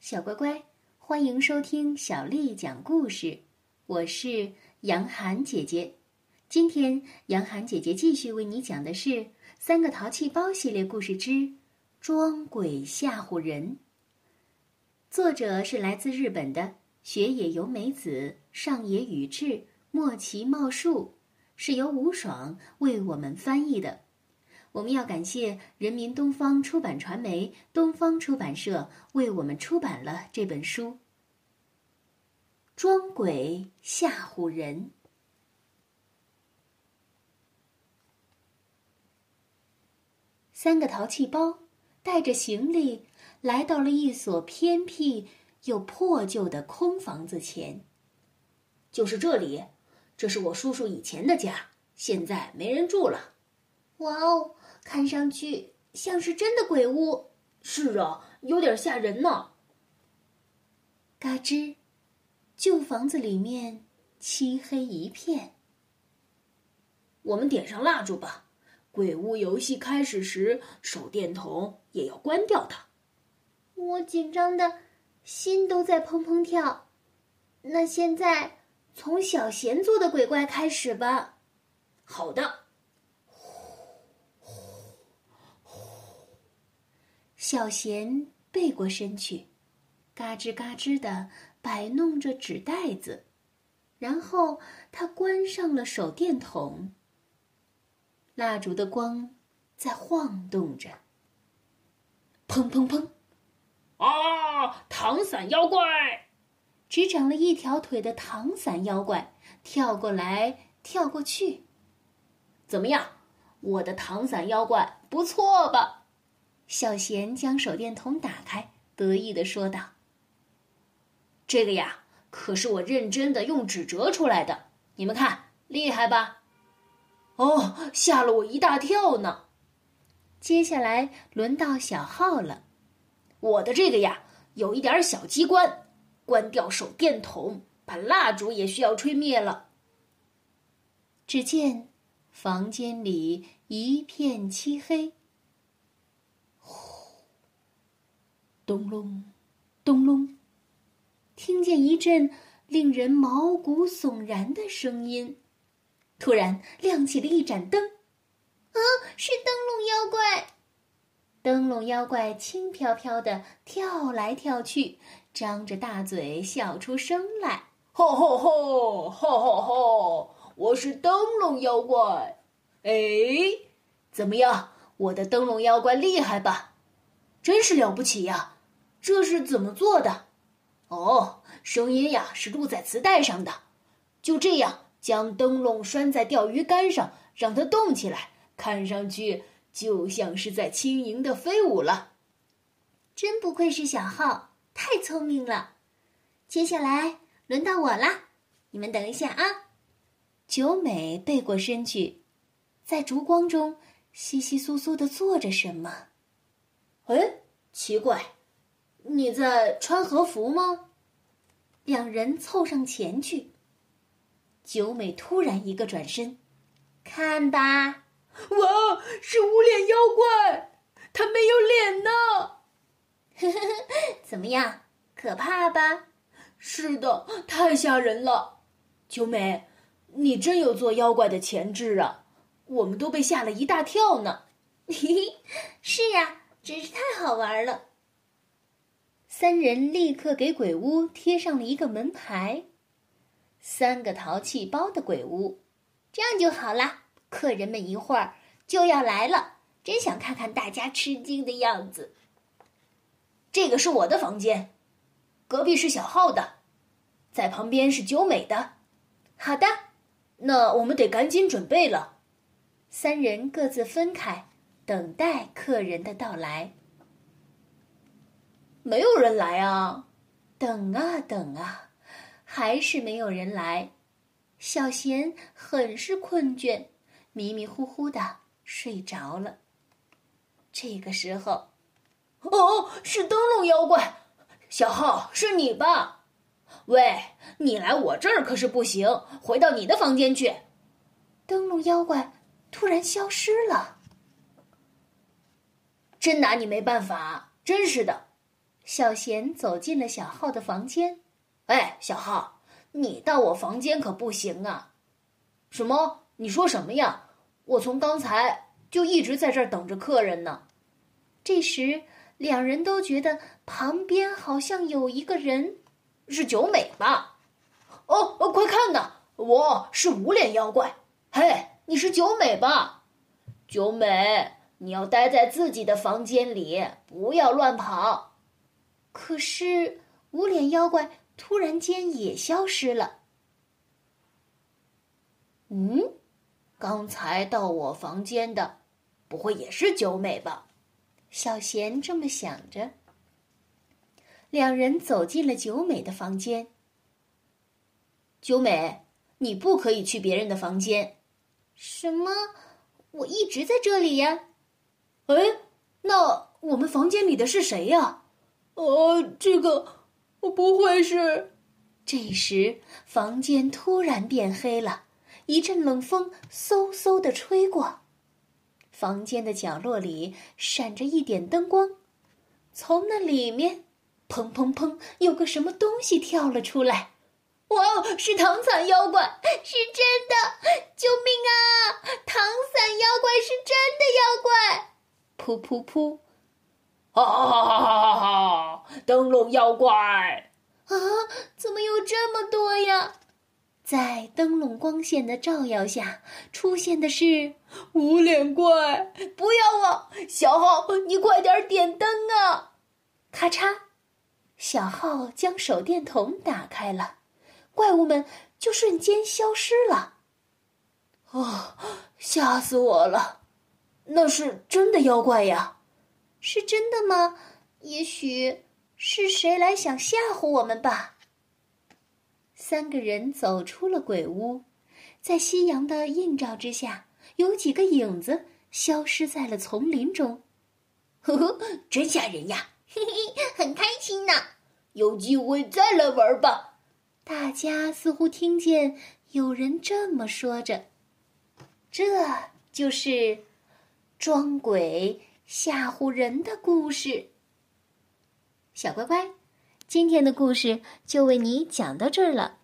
小乖乖，欢迎收听小丽讲故事。我是杨涵姐姐。今天，杨涵姐姐继续为你讲的是《三个淘气包》系列故事之《装鬼吓唬人》。作者是来自日本的雪野由美子、上野宇治、莫奇茂树，是由吴爽为我们翻译的。我们要感谢人民东方出版传媒、东方出版社为我们出版了这本书。装鬼吓唬人。三个淘气包带着行李来到了一所偏僻又破旧的空房子前。就是这里，这是我叔叔以前的家，现在没人住了。哇哦！看上去像是真的鬼屋，是啊，有点吓人呢。嘎吱，旧房子里面漆黑一片。我们点上蜡烛吧。鬼屋游戏开始时，手电筒也要关掉的。我紧张的心都在砰砰跳。那现在从小贤做的鬼怪开始吧。好的。小贤背过身去，嘎吱嘎吱的摆弄着纸袋子，然后他关上了手电筒。蜡烛的光在晃动着。砰砰砰！啊！糖伞妖怪！只长了一条腿的糖伞妖怪跳过来跳过去。怎么样，我的糖伞妖怪不错吧？小贤将手电筒打开，得意的说道：“这个呀，可是我认真的用纸折出来的，你们看，厉害吧？”哦，吓了我一大跳呢。接下来轮到小浩了，我的这个呀，有一点小机关，关掉手电筒，把蜡烛也需要吹灭了。只见房间里一片漆黑。咚隆，咚隆，听见一阵令人毛骨悚然的声音。突然亮起了一盏灯，啊，是灯笼妖怪！灯笼妖怪轻飘飘的跳来跳去，张着大嘴笑出声来。吼吼吼，吼吼吼！我是灯笼妖怪。哎，怎么样？我的灯笼妖怪厉害吧？真是了不起呀！这是怎么做的？哦，声音呀是录在磁带上的。就这样，将灯笼拴在钓鱼竿上，让它动起来，看上去就像是在轻盈的飞舞了。真不愧是小浩，太聪明了。接下来轮到我啦，你们等一下啊。九美背过身去，在烛光中稀稀疏疏的做着什么？哎，奇怪。你在穿和服吗？两人凑上前去。九美突然一个转身，看吧，哇，是无脸妖怪，他没有脸呢。呵呵呵，怎么样，可怕吧？是的，太吓人了。九美，你真有做妖怪的潜质啊！我们都被吓了一大跳呢。嘿嘿，是呀，真是太好玩了。三人立刻给鬼屋贴上了一个门牌：“三个淘气包的鬼屋。”这样就好了。客人们一会儿就要来了，真想看看大家吃惊的样子。这个是我的房间，隔壁是小浩的，在旁边是九美的。好的，那我们得赶紧准备了。三人各自分开，等待客人的到来。没有人来啊！等啊等啊，还是没有人来。小贤很是困倦，迷迷糊糊的睡着了。这个时候，哦，是灯笼妖怪！小浩，是你吧？喂，你来我这儿可是不行，回到你的房间去。灯笼妖怪突然消失了，真拿你没办法，真是的。小贤走进了小浩的房间。哎，小浩，你到我房间可不行啊！什么？你说什么呀？我从刚才就一直在这儿等着客人呢。这时，两人都觉得旁边好像有一个人，是九美吧？哦哦，快看呐，我是无脸妖怪。嘿，你是九美吧？九美，你要待在自己的房间里，不要乱跑。可是，无脸妖怪突然间也消失了。嗯，刚才到我房间的，不会也是九美吧？小贤这么想着。两人走进了九美的房间。九美，你不可以去别人的房间。什么？我一直在这里呀。哎，那我们房间里的是谁呀？哦，这个，我不会是……这时，房间突然变黑了，一阵冷风嗖嗖的吹过，房间的角落里闪着一点灯光，从那里面，砰砰砰，有个什么东西跳了出来。哇哦，是糖伞妖怪，是真的！救命啊！糖伞妖怪是真的妖怪！噗噗噗！哈哈哈哈哈哈！灯笼妖怪啊，怎么有这么多呀？在灯笼光线的照耀下，出现的是无脸怪！不要啊，小浩，你快点点灯啊！咔嚓，小浩将手电筒打开了。怪物们就瞬间消失了，啊！吓死我了！那是真的妖怪呀？是真的吗？也许是谁来想吓唬我们吧。三个人走出了鬼屋，在夕阳的映照之下，有几个影子消失在了丛林中。呵呵，真吓人呀！嘿嘿，很开心呢。有机会再来玩吧。大家似乎听见有人这么说着，这就是装鬼吓唬人的故事。小乖乖，今天的故事就为你讲到这儿了。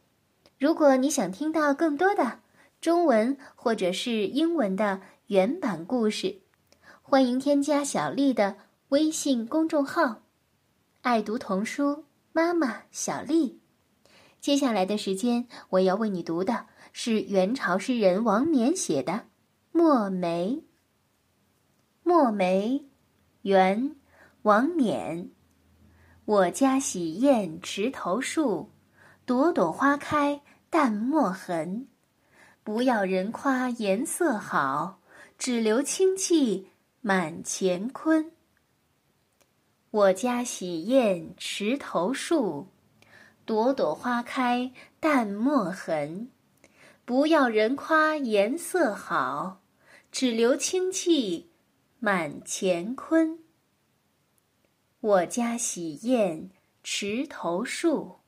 如果你想听到更多的中文或者是英文的原版故事，欢迎添加小丽的微信公众号“爱读童书妈妈小丽”。接下来的时间，我要为你读的是元朝诗人王冕写的《墨梅》。《墨梅》，元，王冕。我家洗砚池头树，朵朵花开淡墨痕。不要人夸颜色好，只留清气满乾坤。我家洗砚池头树。朵朵花开淡墨痕，不要人夸颜色好，只留清气满乾坤。我家洗砚池头树，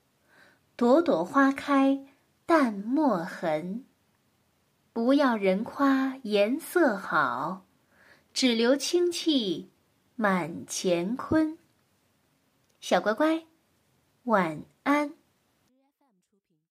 朵朵花开淡墨痕，不要人夸颜色好，只留清气满乾坤。小乖乖。晚安。